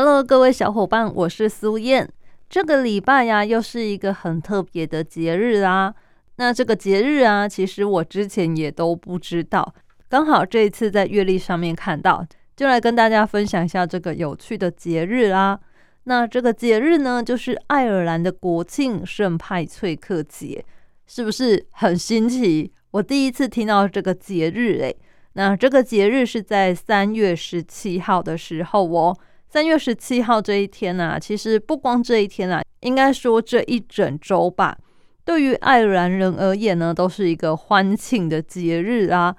？Hello，各位小伙伴，我是苏燕。这个礼拜呀，又是一个很特别的节日啦。那这个节日啊，其实我之前也都不知道，刚好这一次在月历上面看到，就来跟大家分享一下这个有趣的节日啦。那这个节日呢，就是爱尔兰的国庆圣派翠克节，是不是很新奇？我第一次听到这个节日诶。那这个节日是在三月十七号的时候哦。三月十七号这一天呢，其实不光这一天啊，应该说这一整周吧，对于爱尔兰人而言呢，都是一个欢庆的节日啊。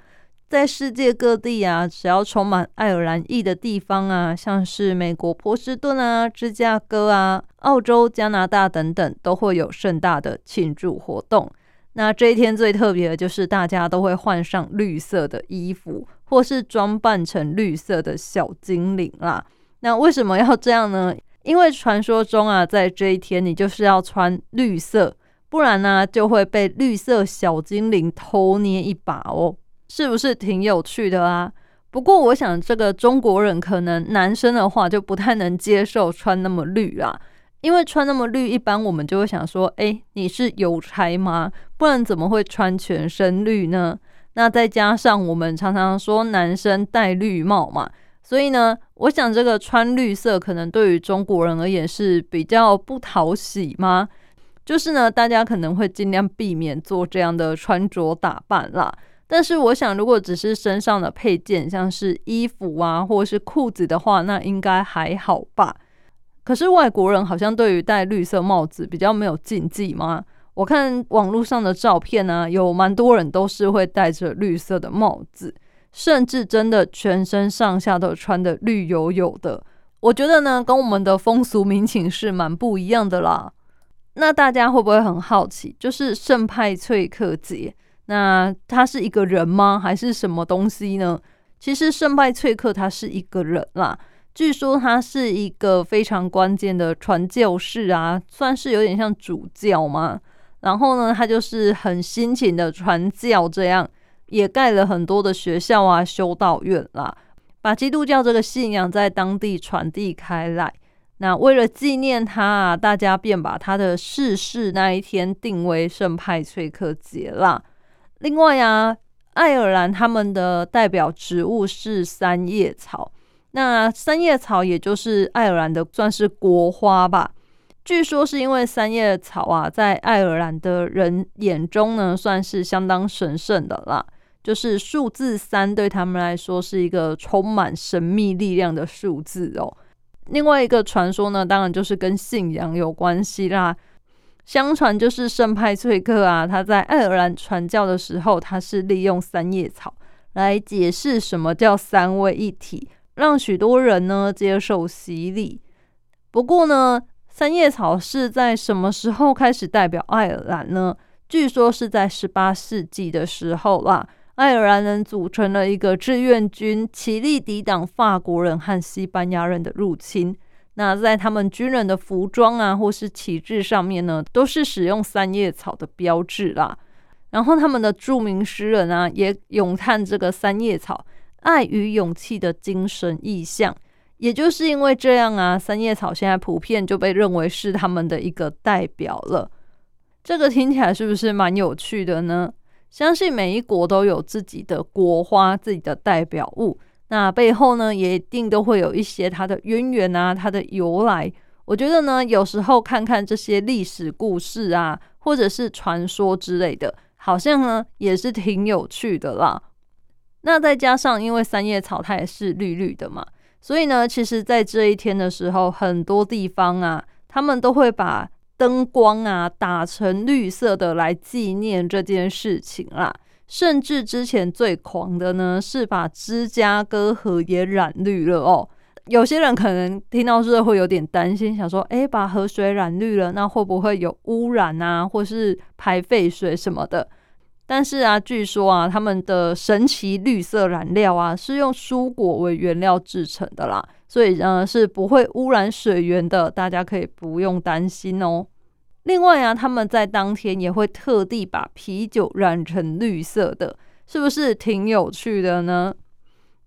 在世界各地啊，只要充满爱尔兰裔的地方啊，像是美国波士顿啊、芝加哥啊、澳洲、加拿大等等，都会有盛大的庆祝活动。那这一天最特别的就是大家都会换上绿色的衣服，或是装扮成绿色的小精灵啦。那为什么要这样呢？因为传说中啊，在这一天你就是要穿绿色，不然呢就会被绿色小精灵偷捏一把哦，是不是挺有趣的啊？不过我想这个中国人可能男生的话就不太能接受穿那么绿啦，因为穿那么绿，一般我们就会想说，哎，你是邮差吗？不然怎么会穿全身绿呢？那再加上我们常常说男生戴绿帽嘛。所以呢，我想这个穿绿色可能对于中国人而言是比较不讨喜吗？就是呢，大家可能会尽量避免做这样的穿着打扮啦。但是我想，如果只是身上的配件，像是衣服啊，或者是裤子的话，那应该还好吧。可是外国人好像对于戴绿色帽子比较没有禁忌吗？我看网络上的照片呢，有蛮多人都是会戴着绿色的帽子。甚至真的全身上下都穿的绿油油的，我觉得呢，跟我们的风俗民情是蛮不一样的啦。那大家会不会很好奇，就是圣派翠克节，那他是一个人吗？还是什么东西呢？其实圣派翠克他是一个人啦，据说他是一个非常关键的传教士啊，算是有点像主教嘛。然后呢，他就是很辛勤的传教这样。也盖了很多的学校啊、修道院啦，把基督教这个信仰在当地传递开来。那为了纪念他啊，大家便把他的逝世那一天定为圣派翠克节啦。另外啊，爱尔兰他们的代表植物是三叶草，那三叶草也就是爱尔兰的算是国花吧。据说是因为三叶草啊，在爱尔兰的人眼中呢，算是相当神圣的啦。就是数字三对他们来说是一个充满神秘力量的数字哦。另外一个传说呢，当然就是跟信仰有关系啦。相传就是圣派翠克啊，他在爱尔兰传教的时候，他是利用三叶草来解释什么叫三位一体，让许多人呢接受洗礼。不过呢，三叶草是在什么时候开始代表爱尔兰呢？据说是在十八世纪的时候啦。爱尔兰人组成了一个志愿军，齐力抵挡法国人和西班牙人的入侵。那在他们军人的服装啊，或是旗帜上面呢，都是使用三叶草的标志啦。然后他们的著名诗人啊，也咏叹这个三叶草爱与勇气的精神意象。也就是因为这样啊，三叶草现在普遍就被认为是他们的一个代表了。这个听起来是不是蛮有趣的呢？相信每一国都有自己的国花，自己的代表物。那背后呢，也一定都会有一些它的渊源啊，它的由来。我觉得呢，有时候看看这些历史故事啊，或者是传说之类的，好像呢也是挺有趣的啦。那再加上，因为三叶草它也是绿绿的嘛，所以呢，其实在这一天的时候，很多地方啊，他们都会把。灯光啊，打成绿色的来纪念这件事情啦。甚至之前最狂的呢，是把芝加哥河也染绿了哦。有些人可能听到这会有点担心，想说，诶，把河水染绿了，那会不会有污染啊，或是排废水什么的？但是啊，据说啊，他们的神奇绿色染料啊，是用蔬果为原料制成的啦，所以呢是不会污染水源的，大家可以不用担心哦。另外啊，他们在当天也会特地把啤酒染成绿色的，是不是挺有趣的呢？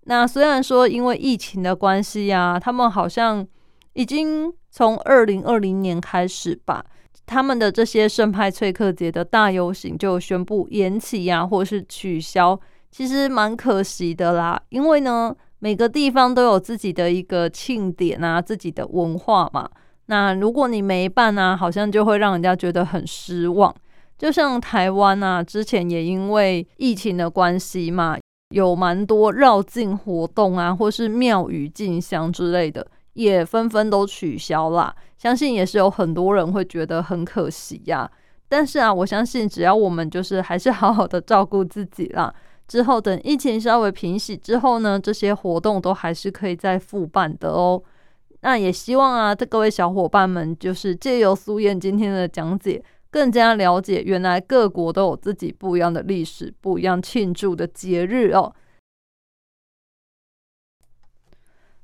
那虽然说因为疫情的关系呀，他们好像已经从二零二零年开始吧。他们的这些圣派翠克节的大游行就宣布延期呀，或是取消，其实蛮可惜的啦。因为呢，每个地方都有自己的一个庆典啊，自己的文化嘛。那如果你没办啊，好像就会让人家觉得很失望。就像台湾啊，之前也因为疫情的关系嘛，有蛮多绕境活动啊，或是庙宇进香之类的。也纷纷都取消啦，相信也是有很多人会觉得很可惜呀。但是啊，我相信只要我们就是还是好好的照顾自己啦，之后等疫情稍微平息之后呢，这些活动都还是可以再复办的哦。那也希望啊，各位小伙伴们就是借由苏燕今天的讲解，更加了解原来各国都有自己不一样的历史、不一样庆祝的节日哦。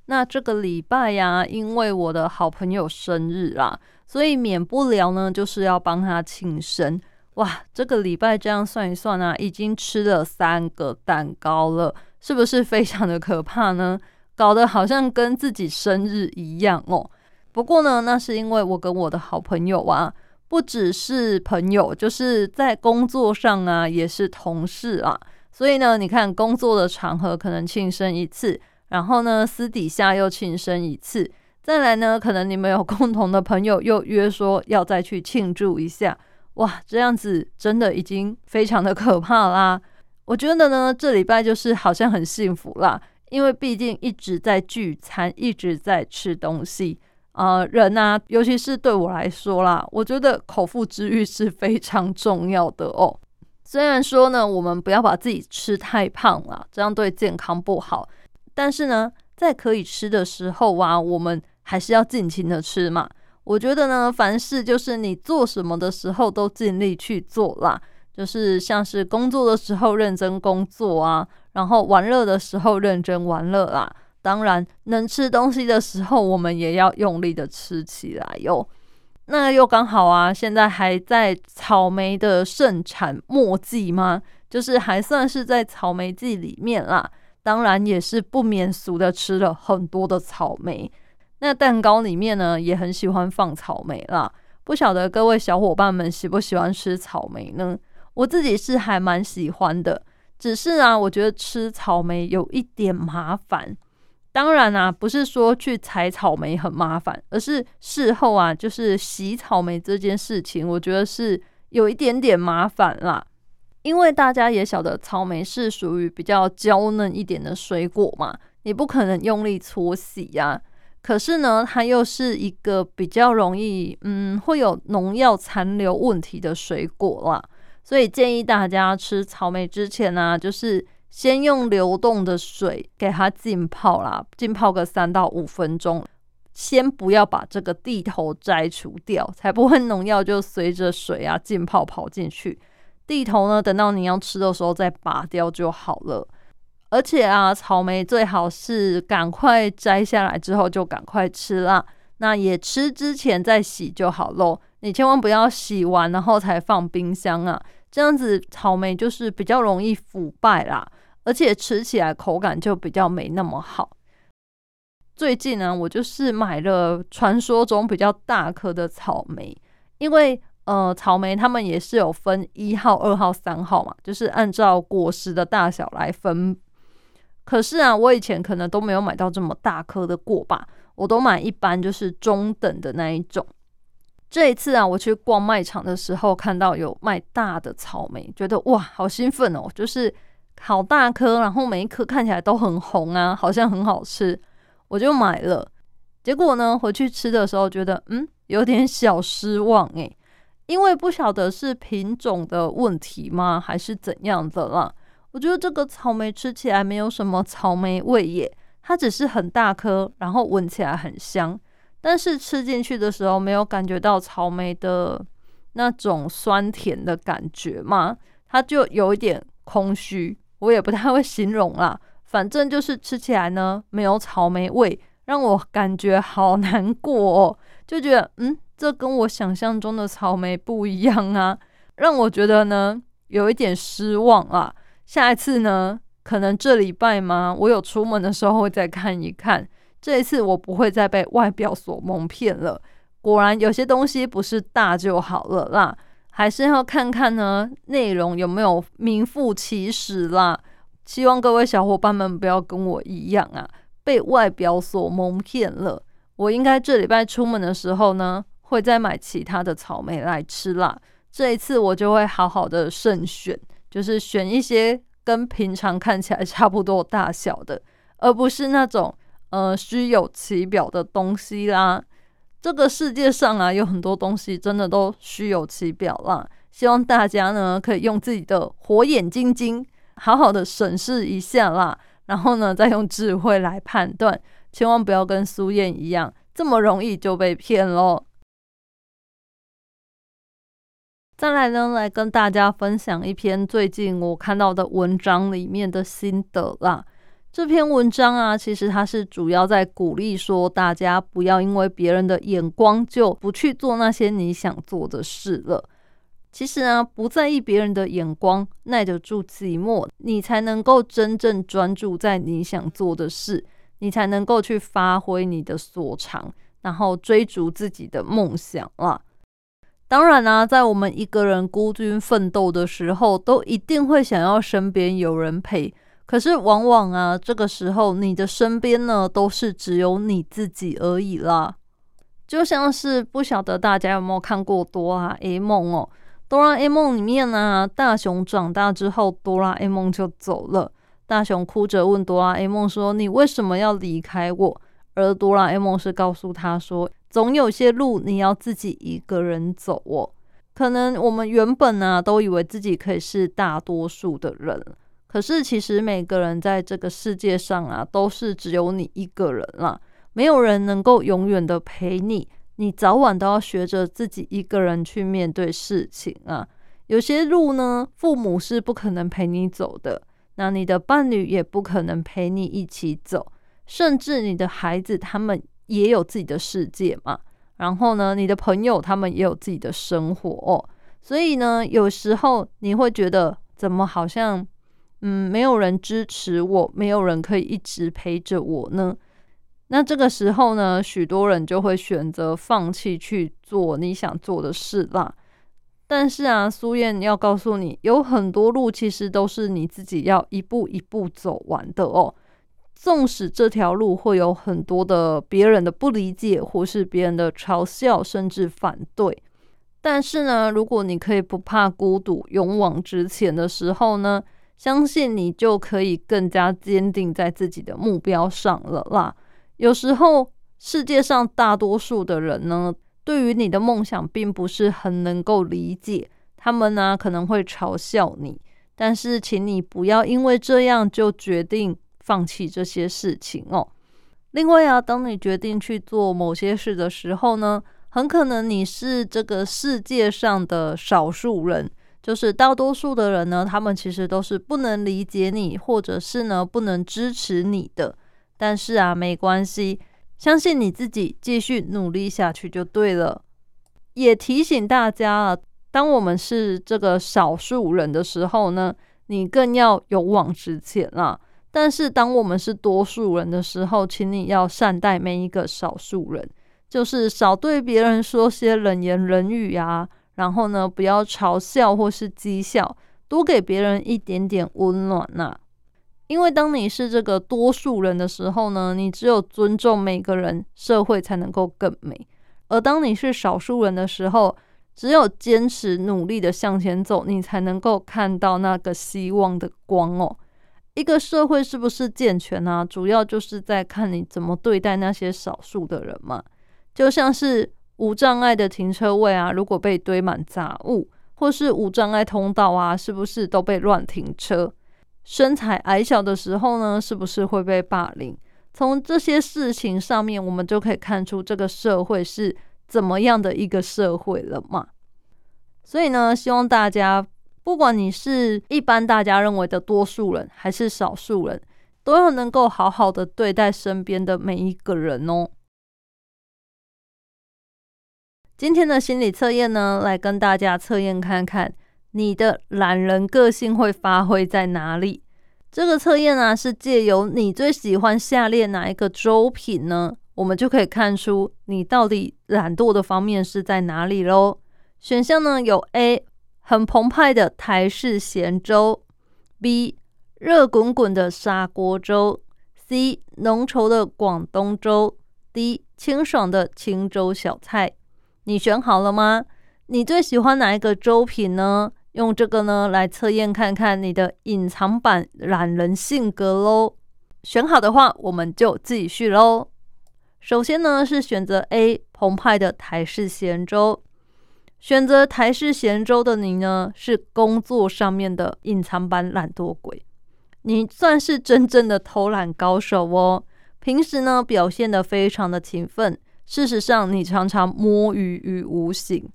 那这个礼拜呀，因为我的好朋友生日啦，所以免不了呢，就是要帮他庆生。哇，这个礼拜这样算一算啊，已经吃了三个蛋糕了，是不是非常的可怕呢？搞得好像跟自己生日一样哦。不过呢，那是因为我跟我的好朋友啊，不只是朋友，就是在工作上啊，也是同事啊，所以呢，你看工作的场合可能庆生一次。然后呢，私底下又庆生一次，再来呢，可能你们有共同的朋友又约说要再去庆祝一下，哇，这样子真的已经非常的可怕啦。我觉得呢，这礼拜就是好像很幸福啦，因为毕竟一直在聚餐，一直在吃东西啊，人啊，尤其是对我来说啦，我觉得口腹之欲是非常重要的哦。虽然说呢，我们不要把自己吃太胖了，这样对健康不好。但是呢，在可以吃的时候啊，我们还是要尽情的吃嘛。我觉得呢，凡事就是你做什么的时候都尽力去做啦，就是像是工作的时候认真工作啊，然后玩乐的时候认真玩乐啦。当然，能吃东西的时候，我们也要用力的吃起来哟。那又刚好啊，现在还在草莓的盛产末季吗？就是还算是在草莓季里面啦。当然也是不免俗的，吃了很多的草莓。那蛋糕里面呢，也很喜欢放草莓啦。不晓得各位小伙伴们喜不喜欢吃草莓呢？我自己是还蛮喜欢的，只是啊，我觉得吃草莓有一点麻烦。当然啊，不是说去采草莓很麻烦，而是事后啊，就是洗草莓这件事情，我觉得是有一点点麻烦啦。因为大家也晓得，草莓是属于比较娇嫩一点的水果嘛，你不可能用力搓洗呀。可是呢，它又是一个比较容易，嗯，会有农药残留问题的水果啦。所以建议大家吃草莓之前呢，就是先用流动的水给它浸泡啦，浸泡个三到五分钟，先不要把这个地头摘除掉，才不会农药就随着水啊浸泡跑进去。地头呢，等到你要吃的时候再拔掉就好了。而且啊，草莓最好是赶快摘下来之后就赶快吃啦。那也吃之前再洗就好喽。你千万不要洗完然后才放冰箱啊，这样子草莓就是比较容易腐败啦，而且吃起来口感就比较没那么好。最近呢，我就是买了传说中比较大颗的草莓，因为。呃，草莓他们也是有分一号、二号、三号嘛，就是按照果实的大小来分。可是啊，我以前可能都没有买到这么大颗的过吧，我都买一般就是中等的那一种。这一次啊，我去逛卖场的时候，看到有卖大的草莓，觉得哇，好兴奋哦！就是好大颗，然后每一颗看起来都很红啊，好像很好吃，我就买了。结果呢，回去吃的时候觉得，嗯，有点小失望诶。因为不晓得是品种的问题吗，还是怎样的啦？我觉得这个草莓吃起来没有什么草莓味耶，它只是很大颗，然后闻起来很香，但是吃进去的时候没有感觉到草莓的那种酸甜的感觉嘛，它就有一点空虚，我也不太会形容啦。反正就是吃起来呢没有草莓味，让我感觉好难过哦，就觉得嗯，这跟我想象中的草莓不一样啊，让我觉得呢有一点失望啊。下一次呢，可能这礼拜吗？我有出门的时候会再看一看。这一次我不会再被外表所蒙骗了。果然有些东西不是大就好了啦，还是要看看呢内容有没有名副其实啦。希望各位小伙伴们不要跟我一样啊，被外表所蒙骗了。我应该这礼拜出门的时候呢，会再买其他的草莓来吃啦。这一次我就会好好的慎选。就是选一些跟平常看起来差不多大小的，而不是那种呃虚有其表的东西啦。这个世界上啊，有很多东西真的都虚有其表啦。希望大家呢可以用自己的火眼金睛，好好的审视一下啦，然后呢再用智慧来判断，千万不要跟苏燕一样这么容易就被骗喽。再来呢，来跟大家分享一篇最近我看到的文章里面的心得啦。这篇文章啊，其实它是主要在鼓励说，大家不要因为别人的眼光就不去做那些你想做的事了。其实啊，不在意别人的眼光，耐得住寂寞，你才能够真正专注在你想做的事，你才能够去发挥你的所长，然后追逐自己的梦想啦。当然啦，在我们一个人孤军奋斗的时候，都一定会想要身边有人陪。可是往往啊，这个时候你的身边呢，都是只有你自己而已啦。就像是不晓得大家有没有看过哆啦 A 梦哦？哆啦 A 梦里面呢，大雄长大之后，哆啦 A 梦就走了。大雄哭着问哆啦 A 梦说：“你为什么要离开我？”而哆啦 A 梦是告诉他说。总有些路你要自己一个人走哦。可能我们原本呢都以为自己可以是大多数的人，可是其实每个人在这个世界上啊，都是只有你一个人啦，没有人能够永远的陪你。你早晚都要学着自己一个人去面对事情啊。有些路呢，父母是不可能陪你走的，那你的伴侣也不可能陪你一起走，甚至你的孩子他们。也有自己的世界嘛，然后呢，你的朋友他们也有自己的生活哦，所以呢，有时候你会觉得怎么好像，嗯，没有人支持我，没有人可以一直陪着我呢？那这个时候呢，许多人就会选择放弃去做你想做的事啦。但是啊，苏燕要告诉你，有很多路其实都是你自己要一步一步走完的哦。纵使这条路会有很多的别人的不理解，或是别人的嘲笑，甚至反对，但是呢，如果你可以不怕孤独，勇往直前的时候呢，相信你就可以更加坚定在自己的目标上了啦。有时候，世界上大多数的人呢，对于你的梦想并不是很能够理解，他们呢可能会嘲笑你，但是请你不要因为这样就决定。放弃这些事情哦。另外啊，当你决定去做某些事的时候呢，很可能你是这个世界上的少数人，就是大多数的人呢，他们其实都是不能理解你，或者是呢不能支持你的。但是啊，没关系，相信你自己，继续努力下去就对了。也提醒大家啊，当我们是这个少数人的时候呢，你更要勇往直前啊。但是，当我们是多数人的时候，请你要善待每一个少数人，就是少对别人说些冷言冷语啊，然后呢，不要嘲笑或是讥笑，多给别人一点点温暖呐。因为当你是这个多数人的时候呢，你只有尊重每个人，社会才能够更美；而当你是少数人的时候，只有坚持努力的向前走，你才能够看到那个希望的光哦。一个社会是不是健全呢？主要就是在看你怎么对待那些少数的人嘛。就像是无障碍的停车位啊，如果被堆满杂物，或是无障碍通道啊，是不是都被乱停车？身材矮小的时候呢，是不是会被霸凌？从这些事情上面，我们就可以看出这个社会是怎么样的一个社会了嘛。所以呢，希望大家，不管你是一般大家认为的多数人，还是少数人，都要能够好好的对待身边的每一个人哦。今天的心理测验呢，来跟大家测验看看你的懒人个性会发挥在哪里。这个测验呢，是借由你最喜欢下列哪一个粥品呢，我们就可以看出你到底懒惰的方面是在哪里喽。选项呢有 A 很澎湃的台式咸粥，B 热滚滚的砂锅粥，C 浓稠的广东粥，D 清爽的清粥小菜。你选好了吗？你最喜欢哪一个粥品呢？用这个呢来测验看看你的隐藏版懒人性格喽。选好的话，我们就继续喽。首先呢是选择 A 澎湃的台式咸粥。选择台式咸粥的你呢，是工作上面的隐藏版懒惰鬼。你算是真正的偷懒高手哦。平时呢表现得非常的勤奋。事实上，你常常摸鱼于无形，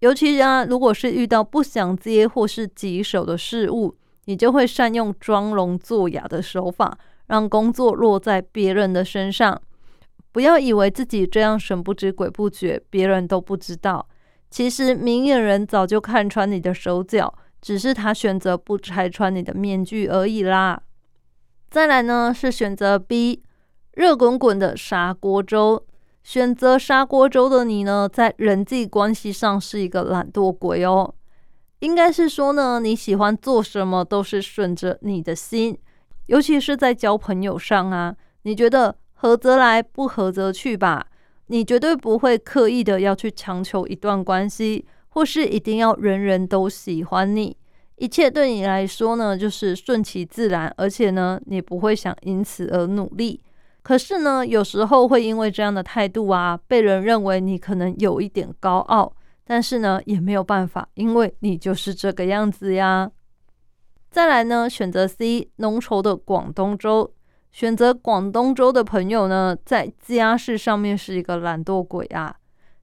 尤其啊，如果是遇到不想接或是棘手的事物，你就会善用装聋作哑的手法，让工作落在别人的身上。不要以为自己这样神不知鬼不觉，别人都不知道。其实明眼人早就看穿你的手脚，只是他选择不拆穿你的面具而已啦。再来呢，是选择 B，热滚滚的砂锅粥。选择砂锅粥的你呢，在人际关系上是一个懒惰鬼哦。应该是说呢，你喜欢做什么都是顺着你的心，尤其是在交朋友上啊。你觉得合则来，不合则去吧。你绝对不会刻意的要去强求一段关系，或是一定要人人都喜欢你。一切对你来说呢，就是顺其自然，而且呢，你不会想因此而努力。可是呢，有时候会因为这样的态度啊，被人认为你可能有一点高傲。但是呢，也没有办法，因为你就是这个样子呀。再来呢，选择 C 浓稠的广东粥。选择广东州的朋友呢，在家事上面是一个懒惰鬼啊。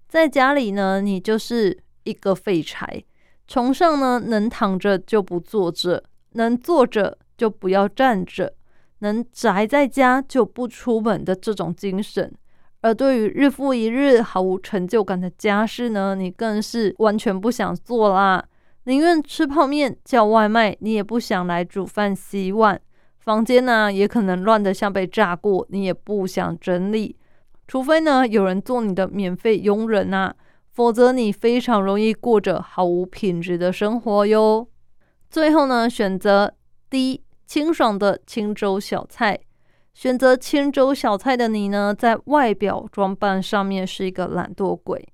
在家里呢，你就是一个废柴。床上呢，能躺着就不坐着，能坐着就不要站着。能宅在家就不出门的这种精神，而对于日复一日毫无成就感的家事呢，你更是完全不想做啦，宁愿吃泡面叫外卖，你也不想来煮饭洗碗。房间呢，也可能乱得像被炸过，你也不想整理，除非呢有人做你的免费佣人啊，否则你非常容易过着毫无品质的生活哟。最后呢，选择 D。清爽的清粥小菜，选择清粥小菜的你呢，在外表装扮上面是一个懒惰鬼。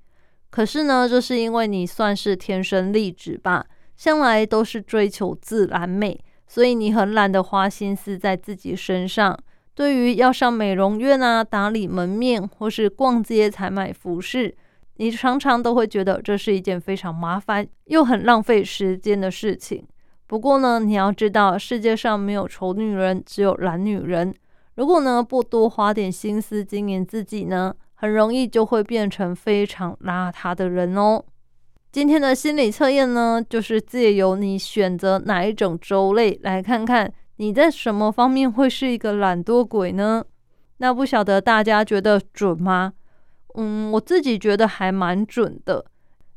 可是呢，这是因为你算是天生丽质吧，向来都是追求自然美，所以你很懒得花心思在自己身上。对于要上美容院啊、打理门面或是逛街采买服饰，你常常都会觉得这是一件非常麻烦又很浪费时间的事情。不过呢，你要知道，世界上没有丑女人，只有懒女人。如果呢不多花点心思经营自己呢，很容易就会变成非常邋遢的人哦。今天的心理测验呢，就是借由你选择哪一种粥类，来看看你在什么方面会是一个懒惰鬼呢？那不晓得大家觉得准吗？嗯，我自己觉得还蛮准的，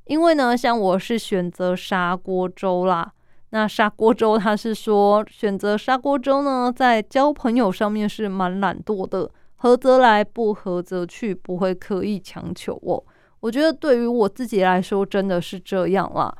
因为呢，像我是选择砂锅粥啦。那砂锅粥，他是说选择砂锅粥呢，在交朋友上面是蛮懒惰的，合则来，不合则去，不会刻意强求哦。我觉得对于我自己来说，真的是这样啦。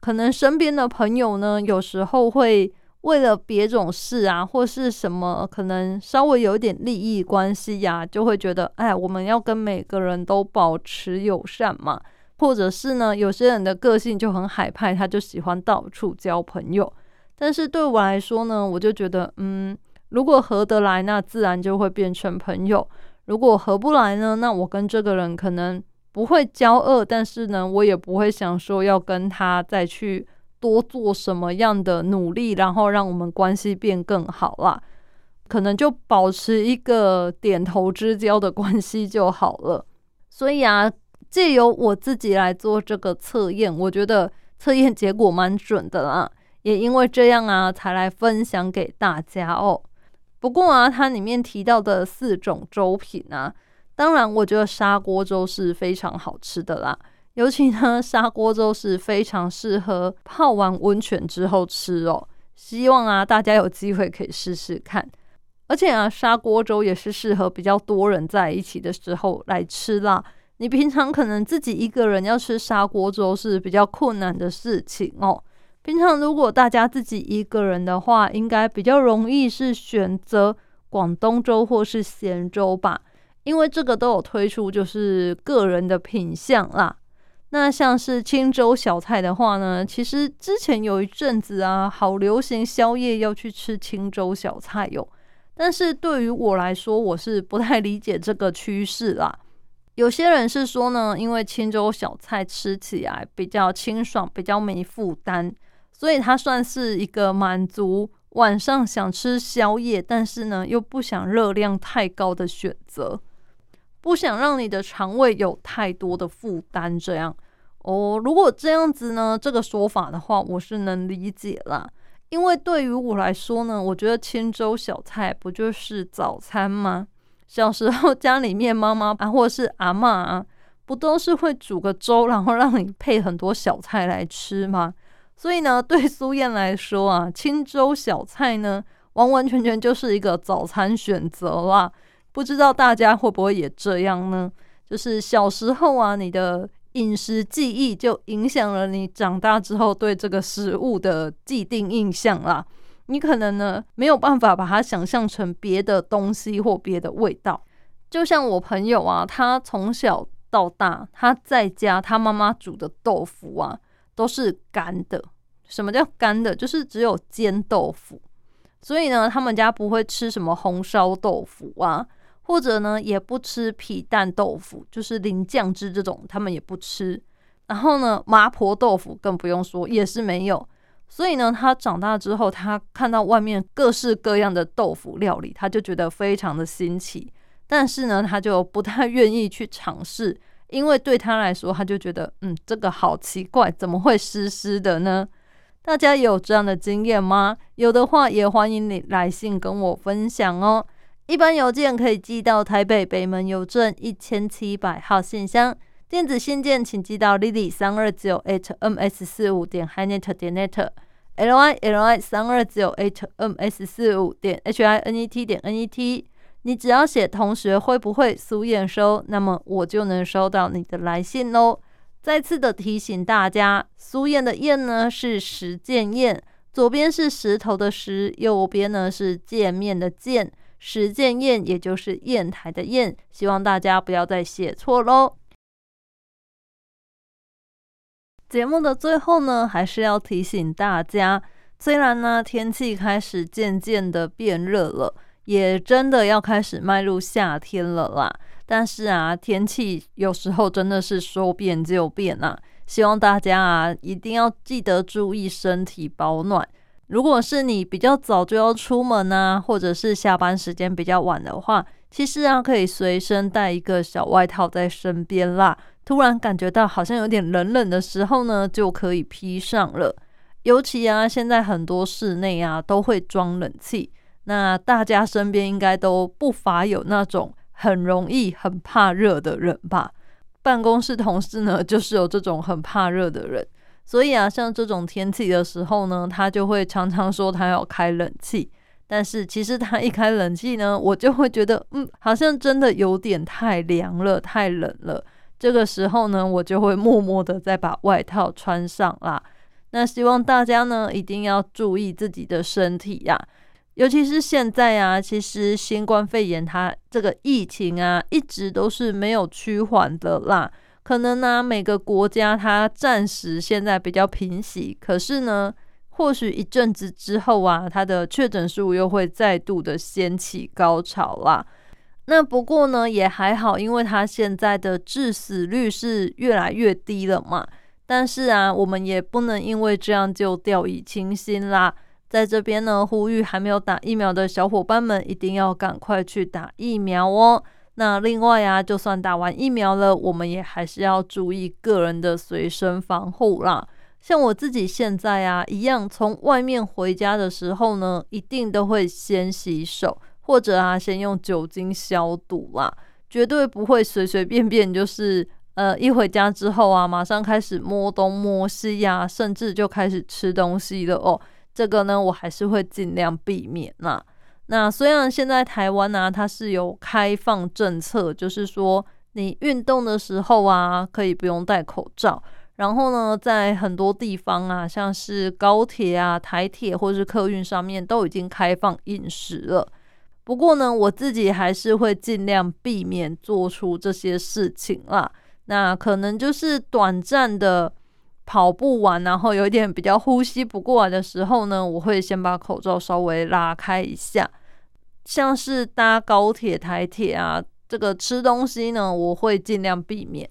可能身边的朋友呢，有时候会为了别种事啊，或是什么，可能稍微有点利益关系呀，就会觉得，哎，我们要跟每个人都保持友善嘛。或者是呢，有些人的个性就很海派，他就喜欢到处交朋友。但是对我来说呢，我就觉得，嗯，如果合得来，那自然就会变成朋友；如果合不来呢，那我跟这个人可能不会交恶，但是呢，我也不会想说要跟他再去多做什么样的努力，然后让我们关系变更好啦。可能就保持一个点头之交的关系就好了。所以啊，借由我自己来做这个测验，我觉得测验结果蛮准的啦。也因为这样啊，才来分享给大家哦。不过啊，它里面提到的四种粥品啊，当然我觉得砂锅粥是非常好吃的啦。尤其呢，砂锅粥是非常适合泡完温泉之后吃哦。希望啊，大家有机会可以试试看。而且啊，砂锅粥也是适合比较多人在一起的时候来吃啦。你平常可能自己一个人要吃砂锅粥是比较困难的事情哦。平常如果大家自己一个人的话，应该比较容易是选择广东粥或是咸粥吧，因为这个都有推出就是个人的品相啦。那像是清粥小菜的话呢，其实之前有一阵子啊，好流行宵夜要去吃清粥小菜哟。但是对于我来说，我是不太理解这个趋势啦。有些人是说呢，因为清粥小菜吃起来比较清爽，比较没负担。所以它算是一个满足晚上想吃宵夜，但是呢又不想热量太高的选择，不想让你的肠胃有太多的负担。这样哦，如果这样子呢，这个说法的话，我是能理解啦。因为对于我来说呢，我觉得清粥小菜不就是早餐吗？小时候家里面妈妈啊，或者是阿妈啊，不都是会煮个粥，然后让你配很多小菜来吃吗？所以呢，对苏燕来说啊，清粥小菜呢，完完全全就是一个早餐选择啦。不知道大家会不会也这样呢？就是小时候啊，你的饮食记忆就影响了你长大之后对这个食物的既定印象啦。你可能呢没有办法把它想象成别的东西或别的味道。就像我朋友啊，他从小到大他在家他妈妈煮的豆腐啊。都是干的。什么叫干的？就是只有煎豆腐。所以呢，他们家不会吃什么红烧豆腐啊，或者呢，也不吃皮蛋豆腐，就是淋酱汁这种，他们也不吃。然后呢，麻婆豆腐更不用说，也是没有。所以呢，他长大之后，他看到外面各式各样的豆腐料理，他就觉得非常的新奇。但是呢，他就不太愿意去尝试。因为对他来说，他就觉得，嗯，这个好奇怪，怎么会湿湿的呢？大家有这样的经验吗？有的话，也欢迎你来信跟我分享哦。一般邮件可以寄到台北北门邮政一千七百号信箱，电子信件请寄到 lily 三二九 at ms 四五点 hinet 点 net，l y l y 三二九 at ms 四五点 h i n e t 点 n e t。你只要写同学会不会苏验收，那么我就能收到你的来信喽。再次的提醒大家，苏燕的燕呢是石见燕，左边是石头的石，右边呢是见面的见，石见验也就是砚台的砚，希望大家不要再写错喽。节目的最后呢，还是要提醒大家，虽然呢天气开始渐渐的变热了。也真的要开始迈入夏天了啦，但是啊，天气有时候真的是说变就变啊。希望大家啊，一定要记得注意身体保暖。如果是你比较早就要出门啊，或者是下班时间比较晚的话，其实啊，可以随身带一个小外套在身边啦。突然感觉到好像有点冷冷的时候呢，就可以披上了。尤其啊，现在很多室内啊都会装冷气。那大家身边应该都不乏有那种很容易很怕热的人吧？办公室同事呢，就是有这种很怕热的人，所以啊，像这种天气的时候呢，他就会常常说他要开冷气。但是其实他一开冷气呢，我就会觉得，嗯，好像真的有点太凉了，太冷了。这个时候呢，我就会默默的再把外套穿上啦。那希望大家呢，一定要注意自己的身体呀。尤其是现在啊，其实新冠肺炎它这个疫情啊，一直都是没有趋缓的啦。可能呢，每个国家它暂时现在比较平息，可是呢，或许一阵子之后啊，它的确诊数又会再度的掀起高潮啦。那不过呢，也还好，因为它现在的致死率是越来越低了嘛。但是啊，我们也不能因为这样就掉以轻心啦。在这边呢，呼吁还没有打疫苗的小伙伴们，一定要赶快去打疫苗哦。那另外啊，就算打完疫苗了，我们也还是要注意个人的随身防护啦。像我自己现在啊，一样从外面回家的时候呢，一定都会先洗手，或者啊，先用酒精消毒啦，绝对不会随随便便就是呃，一回家之后啊，马上开始摸东摸西呀，甚至就开始吃东西了哦。这个呢，我还是会尽量避免啦。那虽然现在台湾呢，它是有开放政策，就是说你运动的时候啊，可以不用戴口罩。然后呢，在很多地方啊，像是高铁啊、台铁或是客运上面，都已经开放饮食了。不过呢，我自己还是会尽量避免做出这些事情啦。那可能就是短暂的。跑步完，然后有一点比较呼吸不过来的时候呢，我会先把口罩稍微拉开一下。像是搭高铁、台铁啊，这个吃东西呢，我会尽量避免。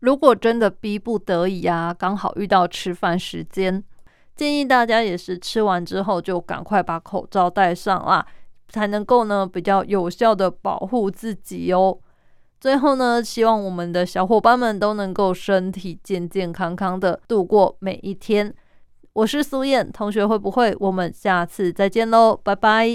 如果真的逼不得已啊，刚好遇到吃饭时间，建议大家也是吃完之后就赶快把口罩戴上啦，才能够呢比较有效的保护自己哦。最后呢，希望我们的小伙伴们都能够身体健健康康的度过每一天。我是苏燕同学，会不会？我们下次再见喽，拜拜。